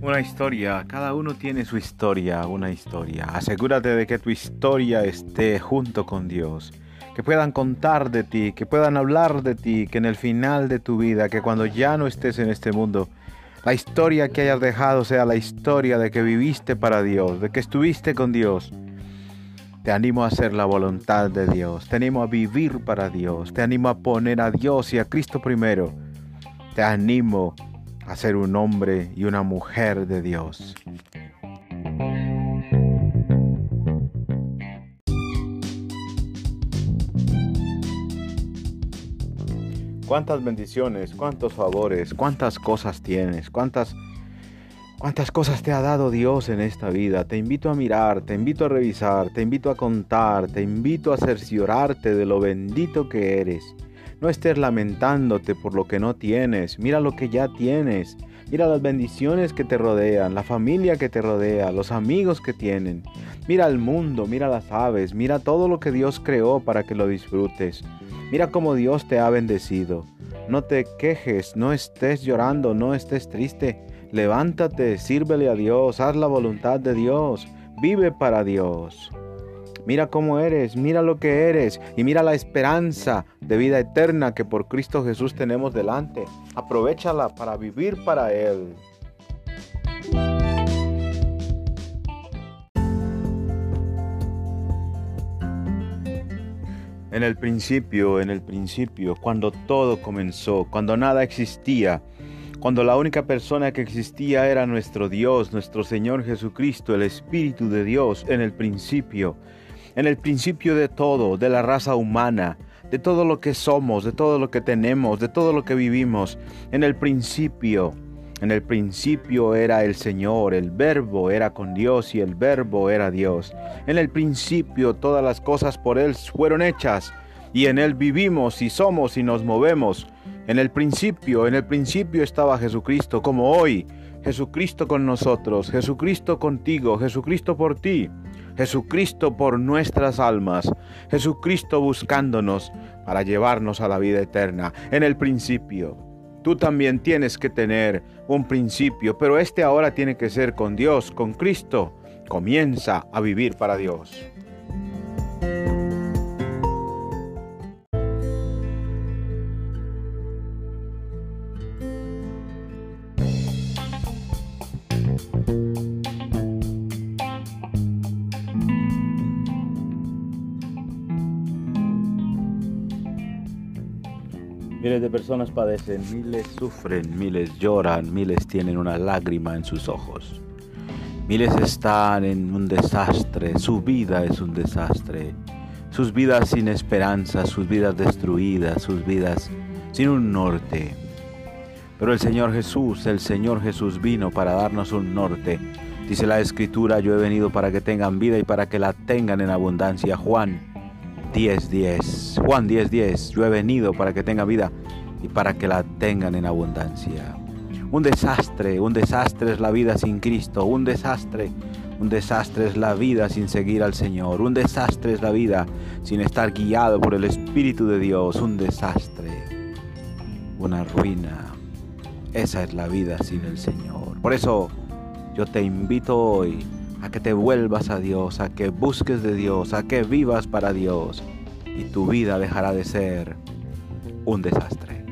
Una historia, cada uno tiene su historia, una historia. Asegúrate de que tu historia esté junto con Dios, que puedan contar de ti, que puedan hablar de ti, que en el final de tu vida, que cuando ya no estés en este mundo, la historia que hayas dejado sea la historia de que viviste para Dios, de que estuviste con Dios. Te animo a hacer la voluntad de Dios, te animo a vivir para Dios, te animo a poner a Dios y a Cristo primero. Te animo a ser un hombre y una mujer de Dios. cuántas bendiciones, cuántos favores, cuántas cosas tienes, cuántas cuántas cosas te ha dado Dios en esta vida. Te invito a mirar, te invito a revisar, te invito a contar, te invito a cerciorarte de lo bendito que eres. No estés lamentándote por lo que no tienes, mira lo que ya tienes. Mira las bendiciones que te rodean, la familia que te rodea, los amigos que tienen. Mira el mundo, mira las aves, mira todo lo que Dios creó para que lo disfrutes. Mira cómo Dios te ha bendecido. No te quejes, no estés llorando, no estés triste. Levántate, sírvele a Dios, haz la voluntad de Dios, vive para Dios. Mira cómo eres, mira lo que eres y mira la esperanza de vida eterna que por Cristo Jesús tenemos delante. Aprovechala para vivir para Él. En el principio, en el principio, cuando todo comenzó, cuando nada existía, cuando la única persona que existía era nuestro Dios, nuestro Señor Jesucristo, el Espíritu de Dios, en el principio, en el principio de todo, de la raza humana, de todo lo que somos, de todo lo que tenemos, de todo lo que vivimos, en el principio, en el principio era el Señor, el verbo era con Dios y el verbo era Dios. En el principio todas las cosas por Él fueron hechas y en Él vivimos y somos y nos movemos. En el principio, en el principio estaba Jesucristo como hoy. Jesucristo con nosotros, Jesucristo contigo, Jesucristo por ti, Jesucristo por nuestras almas, Jesucristo buscándonos para llevarnos a la vida eterna. En el principio. Tú también tienes que tener un principio, pero este ahora tiene que ser con Dios, con Cristo. Comienza a vivir para Dios. Miles de personas padecen, miles sufren, miles lloran, miles tienen una lágrima en sus ojos. Miles están en un desastre, su vida es un desastre. Sus vidas sin esperanza, sus vidas destruidas, sus vidas sin un norte. Pero el Señor Jesús, el Señor Jesús vino para darnos un norte. Dice la Escritura, yo he venido para que tengan vida y para que la tengan en abundancia. Juan 10:10. Juan 10:10. Yo he venido para que tenga vida y para que la tengan en abundancia. Un desastre, un desastre es la vida sin Cristo, un desastre, un desastre es la vida sin seguir al Señor, un desastre es la vida sin estar guiado por el Espíritu de Dios, un desastre, una ruina. Esa es la vida sin el Señor. Por eso yo te invito hoy a que te vuelvas a Dios, a que busques de Dios, a que vivas para Dios y tu vida dejará de ser un desastre.